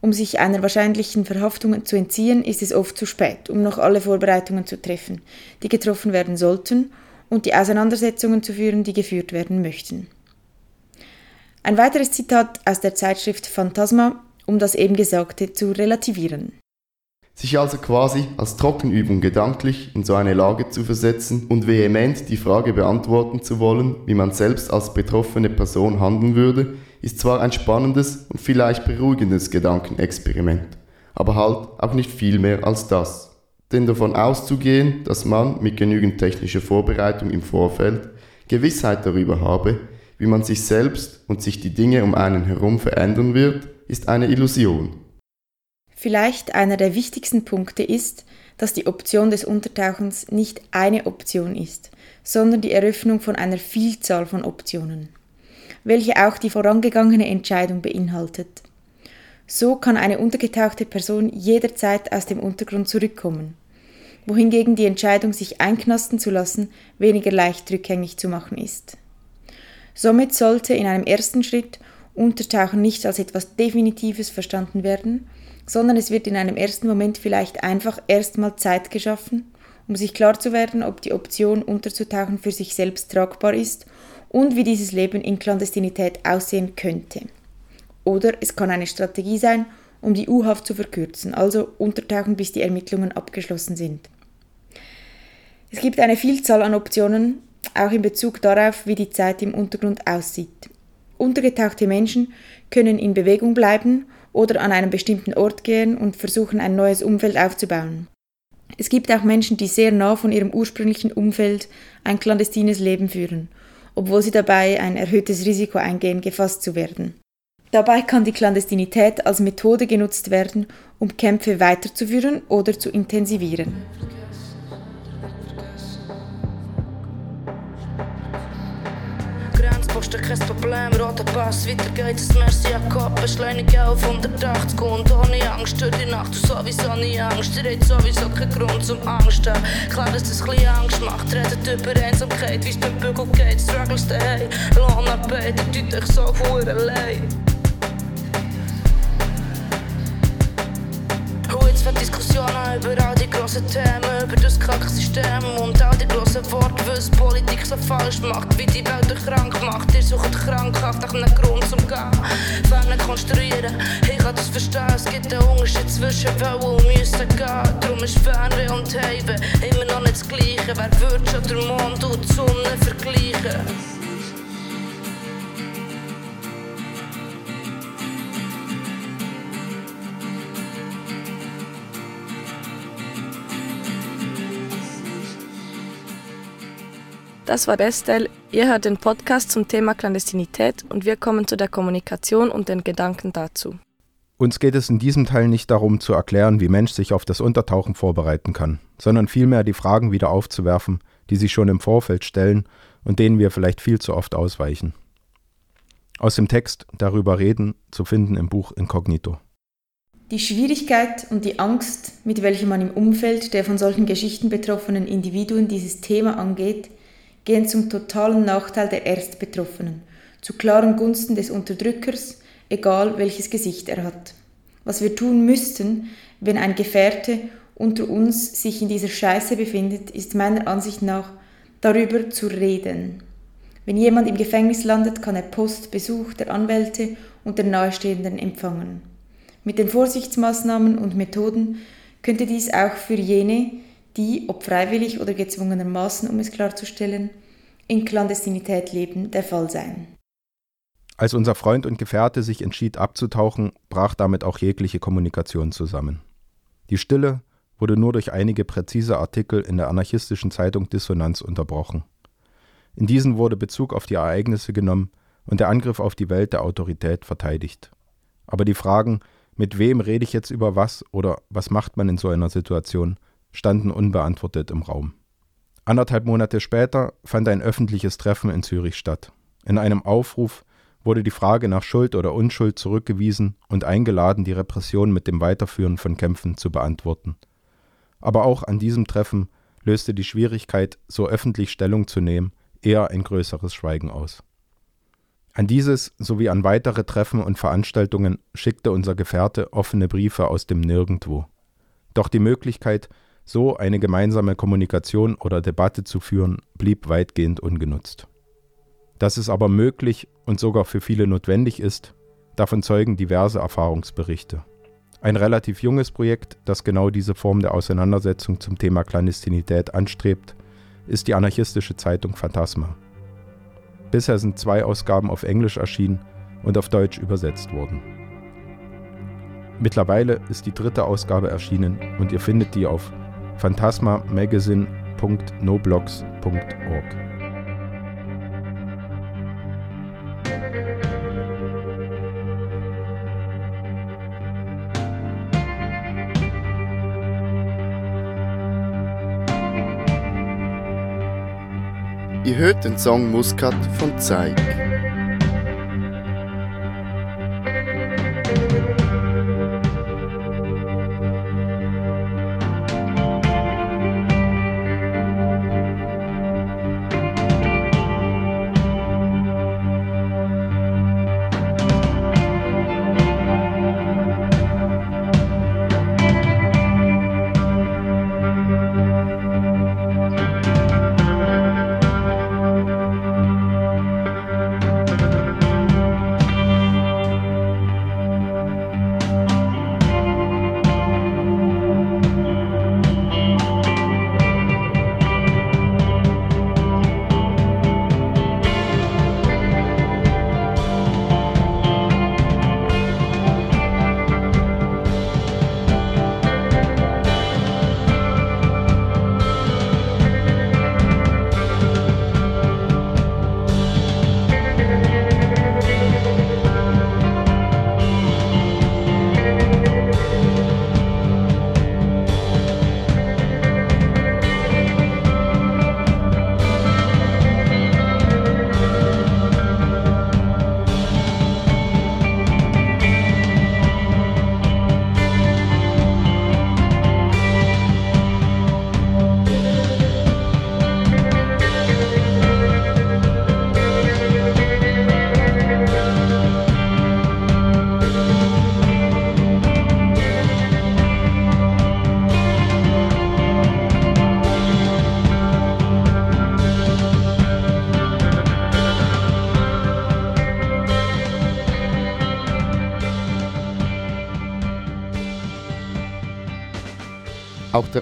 um sich einer wahrscheinlichen Verhaftung zu entziehen, ist es oft zu spät, um noch alle Vorbereitungen zu treffen, die getroffen werden sollten und die Auseinandersetzungen zu führen, die geführt werden möchten. Ein weiteres Zitat aus der Zeitschrift Phantasma, um das eben Gesagte zu relativieren. Sich also quasi als Trockenübung gedanklich in so eine Lage zu versetzen und vehement die Frage beantworten zu wollen, wie man selbst als betroffene Person handeln würde, ist zwar ein spannendes und vielleicht beruhigendes Gedankenexperiment, aber halt auch nicht viel mehr als das. Denn davon auszugehen, dass man mit genügend technischer Vorbereitung im Vorfeld Gewissheit darüber habe, wie man sich selbst und sich die Dinge um einen herum verändern wird, ist eine Illusion. Vielleicht einer der wichtigsten Punkte ist, dass die Option des Untertauchens nicht eine Option ist, sondern die Eröffnung von einer Vielzahl von Optionen, welche auch die vorangegangene Entscheidung beinhaltet. So kann eine untergetauchte Person jederzeit aus dem Untergrund zurückkommen, wohingegen die Entscheidung, sich einknasten zu lassen, weniger leicht rückgängig zu machen ist. Somit sollte in einem ersten Schritt Untertauchen nicht als etwas Definitives verstanden werden, sondern es wird in einem ersten Moment vielleicht einfach erstmal Zeit geschaffen, um sich klar zu werden, ob die Option unterzutauchen für sich selbst tragbar ist und wie dieses Leben in Klandestinität aussehen könnte. Oder es kann eine Strategie sein, um die U-Haft zu verkürzen, also untertauchen, bis die Ermittlungen abgeschlossen sind. Es gibt eine Vielzahl an Optionen, auch in Bezug darauf, wie die Zeit im Untergrund aussieht. Untergetauchte Menschen können in Bewegung bleiben oder an einen bestimmten Ort gehen und versuchen, ein neues Umfeld aufzubauen. Es gibt auch Menschen, die sehr nah von ihrem ursprünglichen Umfeld ein clandestines Leben führen, obwohl sie dabei ein erhöhtes Risiko eingehen, gefasst zu werden. Dabei kann die Klandestinität als Methode genutzt werden, um Kämpfe weiterzuführen oder zu intensivieren. Grenzposten kein Problem, roter Pass, weiter geht's, merci Jakob, beschleunige auf 180 und ohne Angst durch die Nacht, du sowieso nie Angst, ihr habt sowieso keinen Grund zum Angst haben. Klar, dass das ein Angst macht, redet über Einsamkeit, wie es dem Bügel geht, struggles daheim, Lohnarbeit, tut euch so verdammt allein. Für Diskussionen über all die grossen Themen, über das kranke und all die grossen Worte, was Politik so falsch macht, wie die Welt krank macht. Ihr sucht krankhaft nach einem Grund zum Gehen, Ferne konstruieren. Ich kann das verstehen, es gibt einen Unterschied zwischen wollen und müssen gehen. Darum ist Fernweh und Heimweh immer noch nicht das Gleiche. Wer würde schon den Mond und die Sonne vergleichen? Das war Estelle. Ihr hört den Podcast zum Thema Klandestinität und wir kommen zu der Kommunikation und den Gedanken dazu. Uns geht es in diesem Teil nicht darum zu erklären, wie Mensch sich auf das Untertauchen vorbereiten kann, sondern vielmehr die Fragen wieder aufzuwerfen, die sich schon im Vorfeld stellen und denen wir vielleicht viel zu oft ausweichen. Aus dem Text Darüber reden zu finden im Buch Inkognito. Die Schwierigkeit und die Angst, mit welcher man im Umfeld der von solchen Geschichten betroffenen Individuen dieses Thema angeht, gehen zum totalen Nachteil der Erstbetroffenen, zu klaren Gunsten des Unterdrückers, egal welches Gesicht er hat. Was wir tun müssten, wenn ein Gefährte unter uns sich in dieser Scheiße befindet, ist meiner Ansicht nach darüber zu reden. Wenn jemand im Gefängnis landet, kann er Post, Besuch der Anwälte und der Nahestehenden empfangen. Mit den Vorsichtsmaßnahmen und Methoden könnte dies auch für jene, die, ob freiwillig oder gezwungenermaßen, um es klarzustellen, in Klandestinität leben, der Fall sein. Als unser Freund und Gefährte sich entschied abzutauchen, brach damit auch jegliche Kommunikation zusammen. Die Stille wurde nur durch einige präzise Artikel in der anarchistischen Zeitung Dissonanz unterbrochen. In diesen wurde Bezug auf die Ereignisse genommen und der Angriff auf die Welt der Autorität verteidigt. Aber die Fragen, mit wem rede ich jetzt über was oder was macht man in so einer Situation, standen unbeantwortet im Raum. Anderthalb Monate später fand ein öffentliches Treffen in Zürich statt. In einem Aufruf wurde die Frage nach Schuld oder Unschuld zurückgewiesen und eingeladen, die Repression mit dem Weiterführen von Kämpfen zu beantworten. Aber auch an diesem Treffen löste die Schwierigkeit, so öffentlich Stellung zu nehmen, eher ein größeres Schweigen aus. An dieses sowie an weitere Treffen und Veranstaltungen schickte unser Gefährte offene Briefe aus dem Nirgendwo. Doch die Möglichkeit, so eine gemeinsame Kommunikation oder Debatte zu führen, blieb weitgehend ungenutzt. Dass es aber möglich und sogar für viele notwendig ist, davon zeugen diverse Erfahrungsberichte. Ein relativ junges Projekt, das genau diese Form der Auseinandersetzung zum Thema Klandestinität anstrebt, ist die anarchistische Zeitung Phantasma. Bisher sind zwei Ausgaben auf Englisch erschienen und auf Deutsch übersetzt worden. Mittlerweile ist die dritte Ausgabe erschienen und ihr findet die auf phantasmamagazine.noblogs.org. Ihr hört den Song Muscat von Zeig.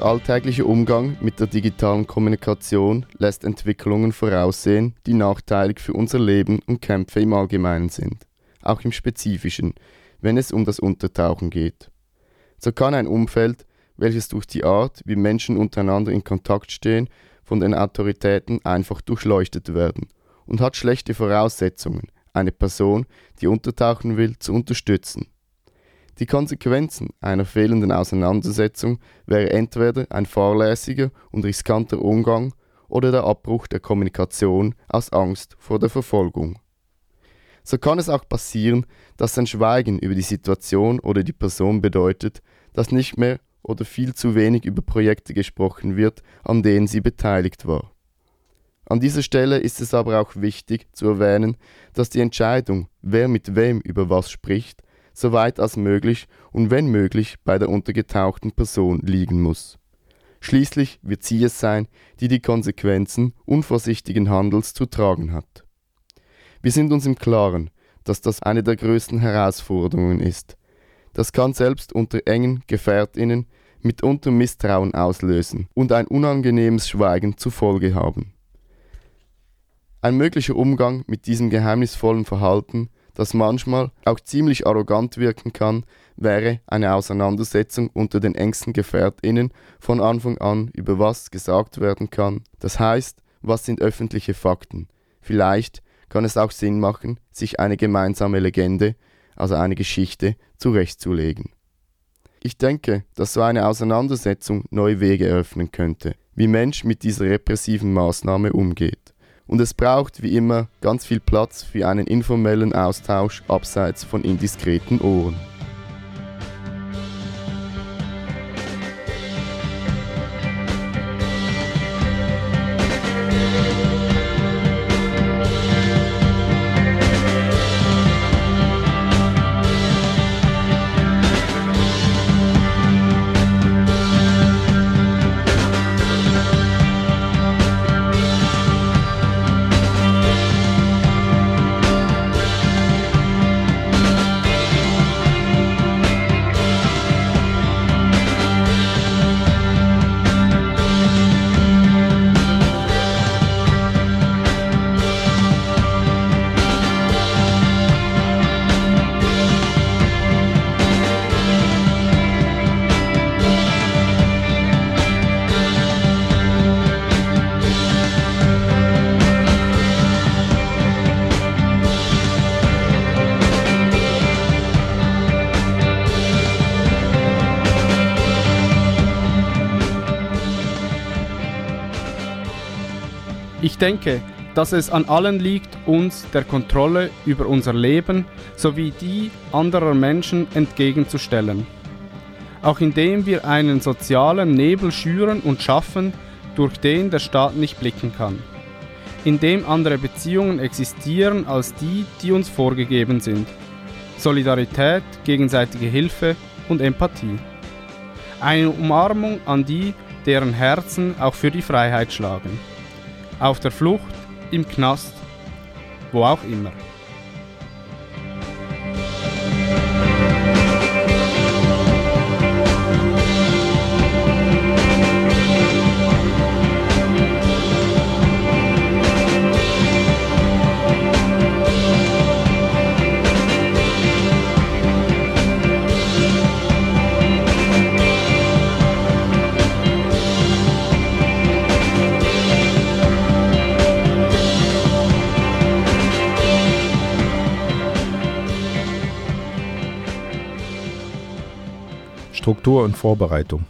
Der alltägliche Umgang mit der digitalen Kommunikation lässt Entwicklungen voraussehen, die nachteilig für unser Leben und Kämpfe im Allgemeinen sind, auch im Spezifischen, wenn es um das Untertauchen geht. So kann ein Umfeld, welches durch die Art, wie Menschen untereinander in Kontakt stehen, von den Autoritäten einfach durchleuchtet werden und hat schlechte Voraussetzungen, eine Person, die untertauchen will, zu unterstützen. Die Konsequenzen einer fehlenden Auseinandersetzung wäre entweder ein fahrlässiger und riskanter Umgang oder der Abbruch der Kommunikation aus Angst vor der Verfolgung. So kann es auch passieren, dass ein Schweigen über die Situation oder die Person bedeutet, dass nicht mehr oder viel zu wenig über Projekte gesprochen wird, an denen sie beteiligt war. An dieser Stelle ist es aber auch wichtig zu erwähnen, dass die Entscheidung, wer mit wem über was spricht, so weit als möglich und wenn möglich bei der untergetauchten Person liegen muss. Schließlich wird sie es sein, die die Konsequenzen unvorsichtigen Handels zu tragen hat. Wir sind uns im Klaren, dass das eine der größten Herausforderungen ist. Das kann selbst unter engen Gefährtinnen mitunter Misstrauen auslösen und ein unangenehmes Schweigen zur Folge haben. Ein möglicher Umgang mit diesem geheimnisvollen Verhalten das manchmal auch ziemlich arrogant wirken kann, wäre eine Auseinandersetzung unter den engsten Gefährtinnen von Anfang an über was gesagt werden kann. Das heißt, was sind öffentliche Fakten? Vielleicht kann es auch Sinn machen, sich eine gemeinsame Legende, also eine Geschichte, zurechtzulegen. Ich denke, dass so eine Auseinandersetzung neue Wege eröffnen könnte, wie Mensch mit dieser repressiven Maßnahme umgeht. Und es braucht wie immer ganz viel Platz für einen informellen Austausch abseits von indiskreten Ohren. Denke, dass es an allen liegt, uns der Kontrolle über unser Leben sowie die anderer Menschen entgegenzustellen. Auch indem wir einen sozialen Nebel schüren und schaffen, durch den der Staat nicht blicken kann. Indem andere Beziehungen existieren als die, die uns vorgegeben sind. Solidarität, gegenseitige Hilfe und Empathie. Eine Umarmung an die, deren Herzen auch für die Freiheit schlagen. Auf der Flucht, im Knast, wo auch immer. Struktur und Vorbereitung.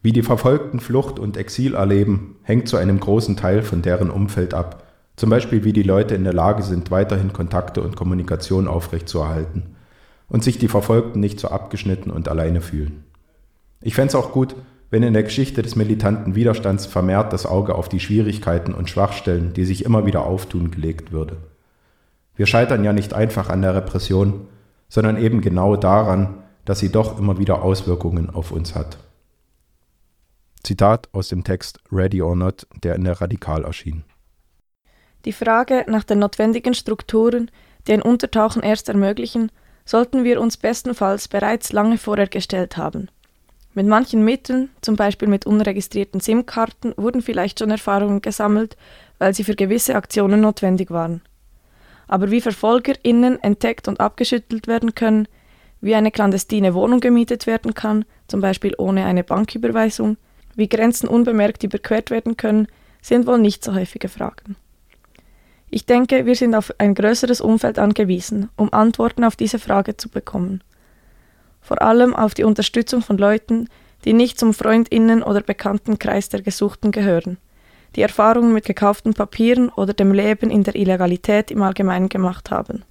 Wie die Verfolgten Flucht und Exil erleben, hängt zu einem großen Teil von deren Umfeld ab. Zum Beispiel, wie die Leute in der Lage sind, weiterhin Kontakte und Kommunikation aufrechtzuerhalten und sich die Verfolgten nicht so abgeschnitten und alleine fühlen. Ich fände es auch gut, wenn in der Geschichte des militanten Widerstands vermehrt das Auge auf die Schwierigkeiten und Schwachstellen, die sich immer wieder auftun, gelegt würde. Wir scheitern ja nicht einfach an der Repression, sondern eben genau daran, dass sie doch immer wieder Auswirkungen auf uns hat. Zitat aus dem Text Ready or Not, der in der Radikal erschien. Die Frage nach den notwendigen Strukturen, die ein Untertauchen erst ermöglichen, sollten wir uns bestenfalls bereits lange vorher gestellt haben. Mit manchen Mitteln, zum Beispiel mit unregistrierten SIM-Karten, wurden vielleicht schon Erfahrungen gesammelt, weil sie für gewisse Aktionen notwendig waren. Aber wie VerfolgerInnen entdeckt und abgeschüttelt werden können, wie eine clandestine Wohnung gemietet werden kann, zum Beispiel ohne eine Banküberweisung, wie Grenzen unbemerkt überquert werden können, sind wohl nicht so häufige Fragen. Ich denke, wir sind auf ein größeres Umfeld angewiesen, um Antworten auf diese Frage zu bekommen. Vor allem auf die Unterstützung von Leuten, die nicht zum Freundinnen- oder Bekanntenkreis der Gesuchten gehören, die Erfahrungen mit gekauften Papieren oder dem Leben in der Illegalität im Allgemeinen gemacht haben.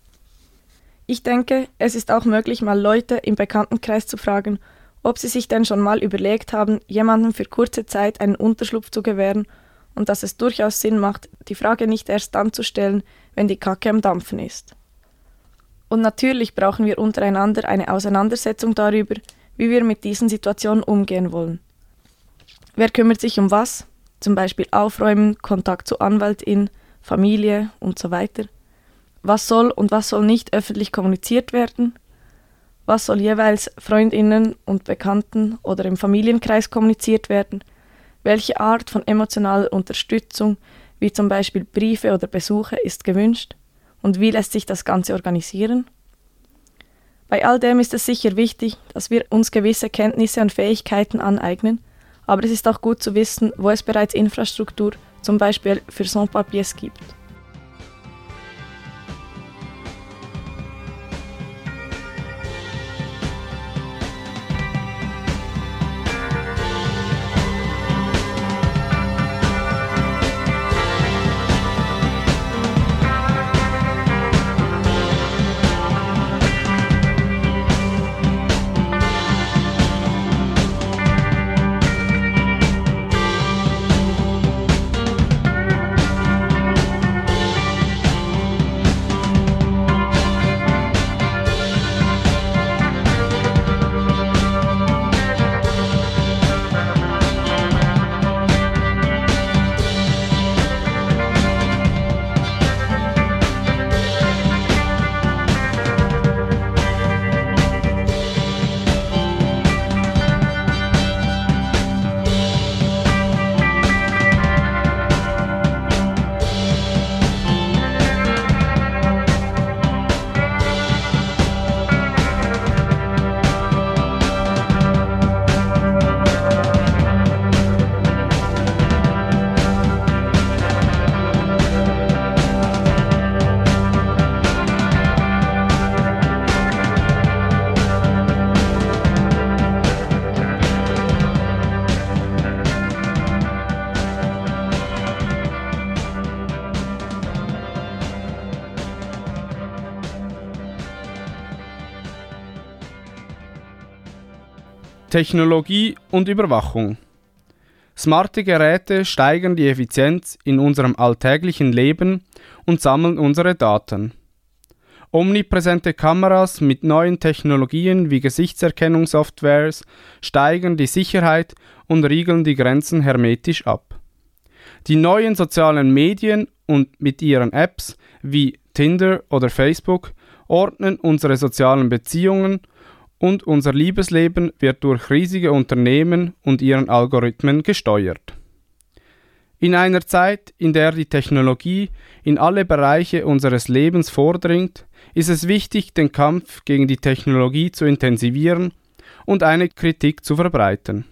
Ich denke, es ist auch möglich, mal Leute im Bekanntenkreis zu fragen, ob sie sich denn schon mal überlegt haben, jemandem für kurze Zeit einen Unterschlupf zu gewähren und dass es durchaus Sinn macht, die Frage nicht erst dann zu stellen, wenn die Kacke am Dampfen ist. Und natürlich brauchen wir untereinander eine Auseinandersetzung darüber, wie wir mit diesen Situationen umgehen wollen. Wer kümmert sich um was? Zum Beispiel Aufräumen, Kontakt zu Anwaltin, Familie und so weiter was soll und was soll nicht öffentlich kommuniziert werden, was soll jeweils Freundinnen und Bekannten oder im Familienkreis kommuniziert werden, welche Art von emotionaler Unterstützung, wie zum Beispiel Briefe oder Besuche, ist gewünscht und wie lässt sich das Ganze organisieren. Bei all dem ist es sicher wichtig, dass wir uns gewisse Kenntnisse und Fähigkeiten aneignen, aber es ist auch gut zu wissen, wo es bereits Infrastruktur, zum Beispiel für Sans-Papiers gibt. Technologie und Überwachung. Smarte Geräte steigern die Effizienz in unserem alltäglichen Leben und sammeln unsere Daten. Omnipräsente Kameras mit neuen Technologien wie Gesichtserkennungssoftwares steigern die Sicherheit und riegeln die Grenzen hermetisch ab. Die neuen sozialen Medien und mit ihren Apps wie Tinder oder Facebook ordnen unsere sozialen Beziehungen und unser Liebesleben wird durch riesige Unternehmen und ihren Algorithmen gesteuert. In einer Zeit, in der die Technologie in alle Bereiche unseres Lebens vordringt, ist es wichtig, den Kampf gegen die Technologie zu intensivieren und eine Kritik zu verbreiten.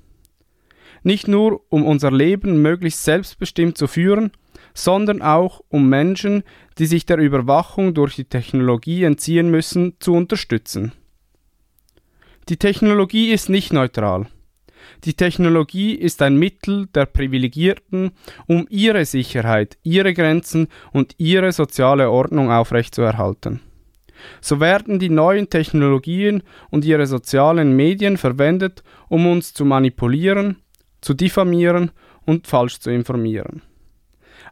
Nicht nur, um unser Leben möglichst selbstbestimmt zu führen, sondern auch, um Menschen, die sich der Überwachung durch die Technologie entziehen müssen, zu unterstützen. Die Technologie ist nicht neutral. Die Technologie ist ein Mittel der Privilegierten, um ihre Sicherheit, ihre Grenzen und ihre soziale Ordnung aufrechtzuerhalten. So werden die neuen Technologien und ihre sozialen Medien verwendet, um uns zu manipulieren, zu diffamieren und falsch zu informieren.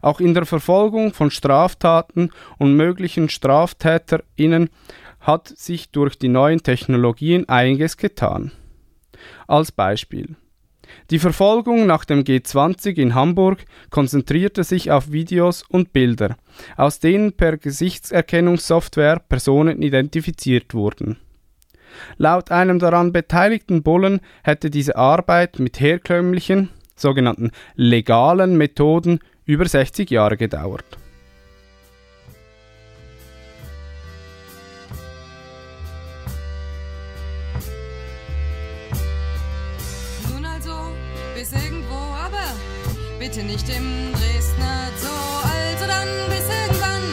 Auch in der Verfolgung von Straftaten und möglichen StraftäterInnen hat sich durch die neuen Technologien einiges getan. Als Beispiel. Die Verfolgung nach dem G20 in Hamburg konzentrierte sich auf Videos und Bilder, aus denen per Gesichtserkennungssoftware Personen identifiziert wurden. Laut einem daran beteiligten Bullen hätte diese Arbeit mit herkömmlichen, sogenannten legalen Methoden über 60 Jahre gedauert. Nicht im Dresdner Zoo. Also dann bis irgendwann,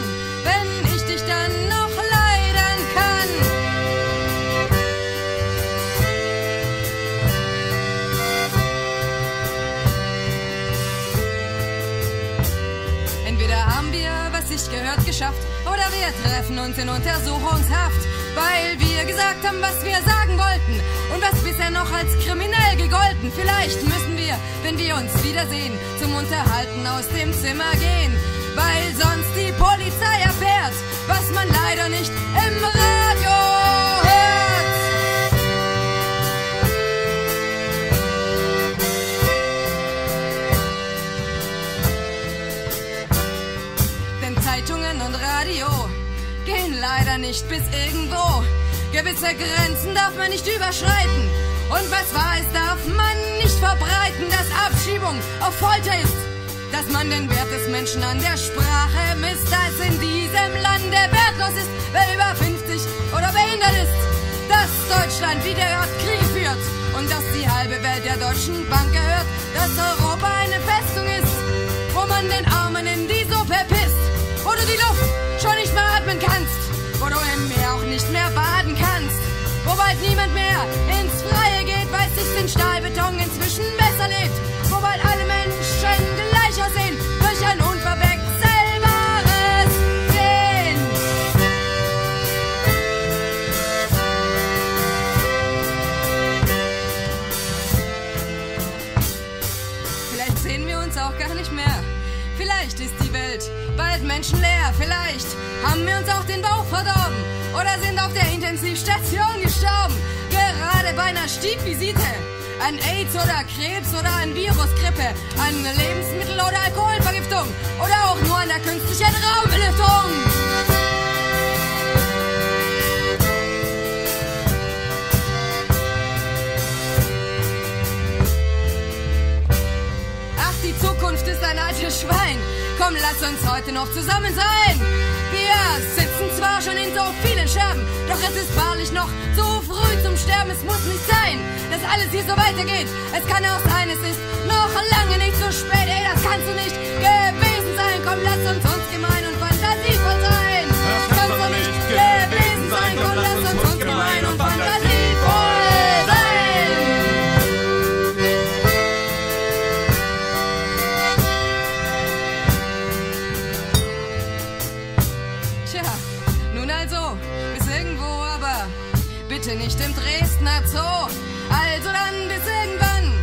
wenn ich dich dann noch leiden kann. Entweder haben wir, was sich gehört, geschafft, oder wir treffen uns in Untersuchungshaft, weil wir gesagt haben, was wir sagen wollten und was bisher noch als kriminell gegolten. Vielleicht müssen wir, wenn wir uns wiedersehen, zum Unterhalten aus dem Zimmer gehen, weil sonst die Polizei erfährt, was man leider nicht im Radio Zeitungen und Radio gehen leider nicht bis irgendwo. Gewisse Grenzen darf man nicht überschreiten. Und was wahr ist, darf man nicht verbreiten, dass Abschiebung auf Folter ist. Dass man den Wert des Menschen an der Sprache misst, dass in diesem Lande wertlos ist, wer über 50 oder behindert ist. Dass Deutschland wie der Ort Kriege führt und dass die halbe Welt der Deutschen Bank gehört. Dass Europa eine Festung ist, wo man den Armen in die Suppe pisst. Du die Luft schon nicht mehr atmen kannst. Wo du im Meer auch nicht mehr baden kannst. Wo bald niemand mehr ins Freie geht, weil sich in Stahlbeton haben wir uns auch den Bauch verdorben oder sind auf der Intensivstation gestorben. Gerade bei einer Stiefvisite. An AIDS oder Krebs oder an Virusgrippe, an Lebensmittel- oder Alkoholvergiftung oder auch nur an der künstlichen Raumbelüftung. Ach, die Zukunft ist ein altes Schwein. Komm, lass uns heute noch zusammen sein. Wir sitzen zwar schon in so vielen Scherben, doch es ist wahrlich noch zu früh zum Sterben. Es muss nicht sein, dass alles hier so weitergeht. Es kann auch sein, es ist noch lange nicht zu spät. Ey, das kannst du nicht gewesen sein. Komm, lass uns uns gemein und fantasievoll sein. Das kannst du nicht gewesen sein. Komm, lass uns uns gemein und fantasievoll nicht im Dresdner Zoo. Also dann bis irgendwann,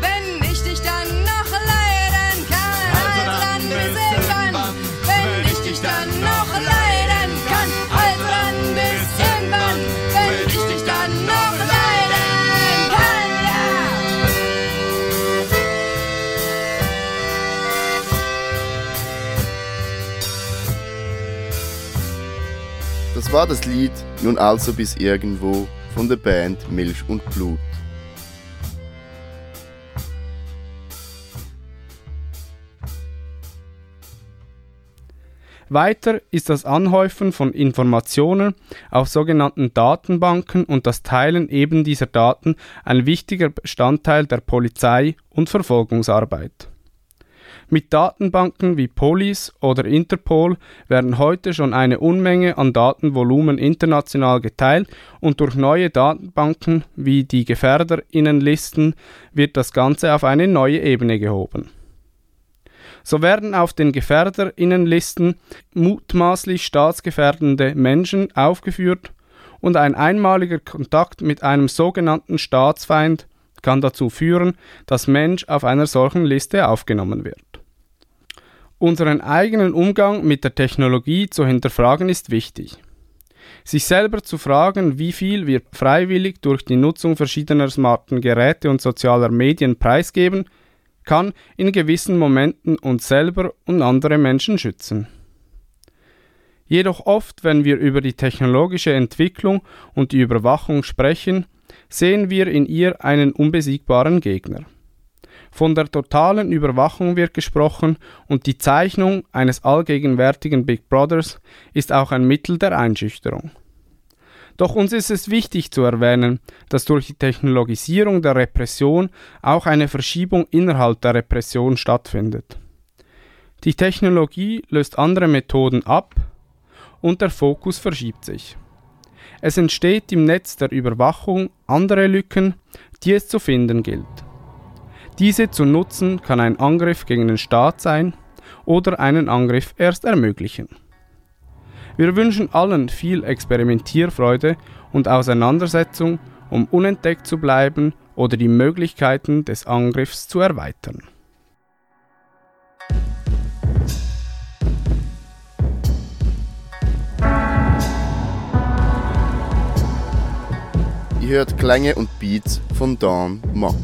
wenn ich dich dann noch leiden kann. Also dann bis irgendwann, wenn ich dich dann noch leiden kann. Also dann bis irgendwann, wenn ich dich dann noch leiden kann. Ja. Das war das Lied Nun also bis irgendwo von der Band Milch und Blut. Weiter ist das Anhäufen von Informationen auf sogenannten Datenbanken und das Teilen eben dieser Daten ein wichtiger Bestandteil der Polizei- und Verfolgungsarbeit. Mit Datenbanken wie Police oder Interpol werden heute schon eine Unmenge an Datenvolumen international geteilt und durch neue Datenbanken wie die Gefährderinnenlisten wird das Ganze auf eine neue Ebene gehoben. So werden auf den Gefährderinnenlisten mutmaßlich staatsgefährdende Menschen aufgeführt und ein einmaliger Kontakt mit einem sogenannten Staatsfeind kann dazu führen, dass Mensch auf einer solchen Liste aufgenommen wird. Unseren eigenen Umgang mit der Technologie zu hinterfragen ist wichtig. Sich selber zu fragen, wie viel wir freiwillig durch die Nutzung verschiedener smarten Geräte und sozialer Medien preisgeben, kann in gewissen Momenten uns selber und andere Menschen schützen. Jedoch oft, wenn wir über die technologische Entwicklung und die Überwachung sprechen, sehen wir in ihr einen unbesiegbaren Gegner. Von der totalen Überwachung wird gesprochen und die Zeichnung eines allgegenwärtigen Big Brothers ist auch ein Mittel der Einschüchterung. Doch uns ist es wichtig zu erwähnen, dass durch die Technologisierung der Repression auch eine Verschiebung innerhalb der Repression stattfindet. Die Technologie löst andere Methoden ab und der Fokus verschiebt sich. Es entsteht im Netz der Überwachung andere Lücken, die es zu finden gilt. Diese zu nutzen kann ein Angriff gegen den Staat sein oder einen Angriff erst ermöglichen. Wir wünschen allen viel Experimentierfreude und Auseinandersetzung, um unentdeckt zu bleiben oder die Möglichkeiten des Angriffs zu erweitern. Ihr hört Klänge und Beats von Dawn Mock.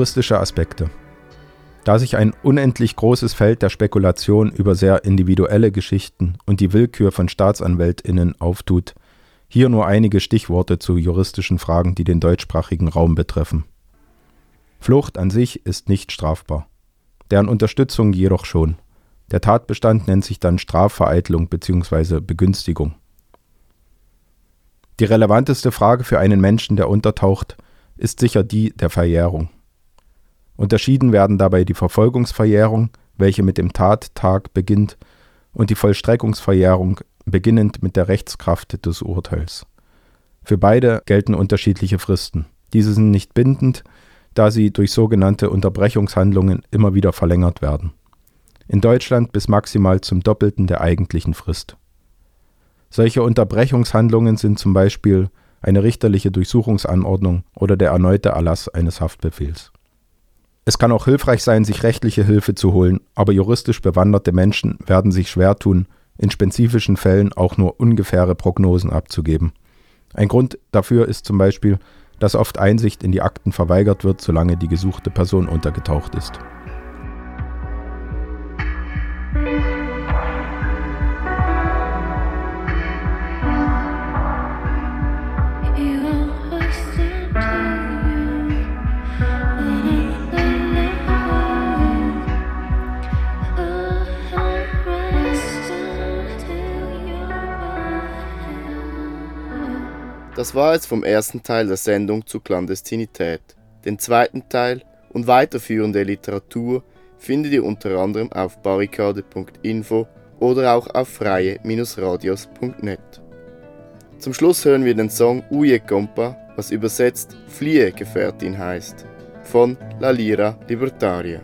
Juristische Aspekte. Da sich ein unendlich großes Feld der Spekulation über sehr individuelle Geschichten und die Willkür von Staatsanwältinnen auftut, hier nur einige Stichworte zu juristischen Fragen, die den deutschsprachigen Raum betreffen. Flucht an sich ist nicht strafbar, deren Unterstützung jedoch schon. Der Tatbestand nennt sich dann Strafvereitlung bzw. Begünstigung. Die relevanteste Frage für einen Menschen, der untertaucht, ist sicher die der Verjährung. Unterschieden werden dabei die Verfolgungsverjährung, welche mit dem Tattag beginnt, und die Vollstreckungsverjährung, beginnend mit der Rechtskraft des Urteils. Für beide gelten unterschiedliche Fristen. Diese sind nicht bindend, da sie durch sogenannte Unterbrechungshandlungen immer wieder verlängert werden. In Deutschland bis maximal zum Doppelten der eigentlichen Frist. Solche Unterbrechungshandlungen sind zum Beispiel eine richterliche Durchsuchungsanordnung oder der erneute Erlass eines Haftbefehls. Es kann auch hilfreich sein, sich rechtliche Hilfe zu holen, aber juristisch bewanderte Menschen werden sich schwer tun, in spezifischen Fällen auch nur ungefähre Prognosen abzugeben. Ein Grund dafür ist zum Beispiel, dass oft Einsicht in die Akten verweigert wird, solange die gesuchte Person untergetaucht ist. Das war es vom ersten Teil der Sendung zur Klandestinität. Den zweiten Teil und weiterführende Literatur findet ihr unter anderem auf barrikade.info oder auch auf freie-radios.net. Zum Schluss hören wir den Song Uye Compa, was übersetzt Fliehe Gefährtin heißt, von La Lira Libertaria.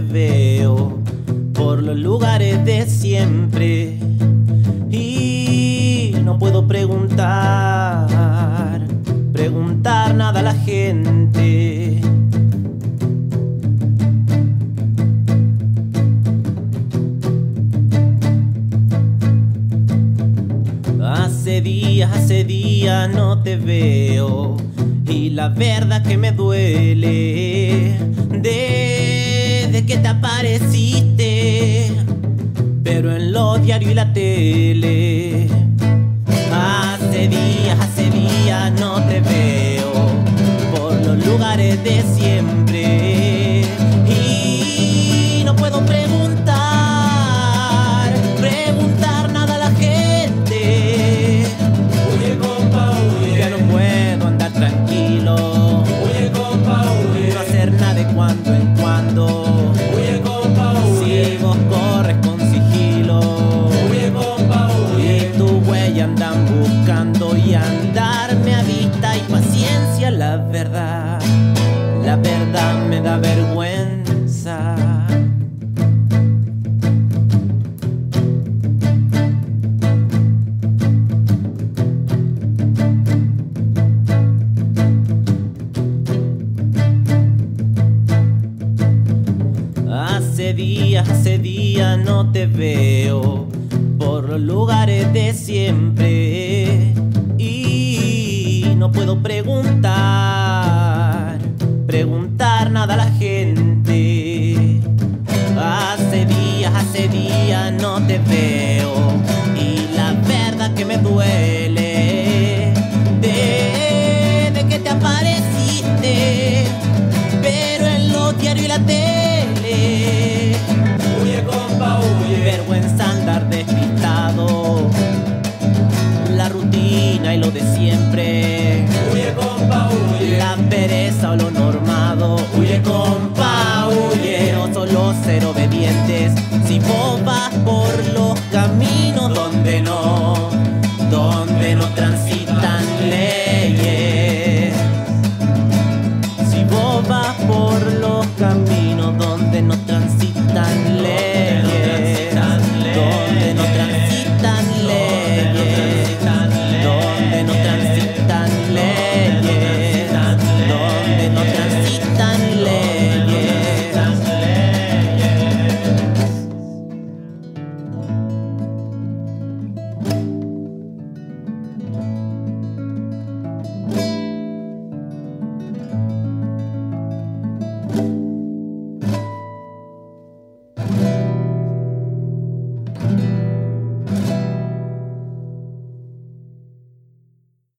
veo por los lugares de siempre.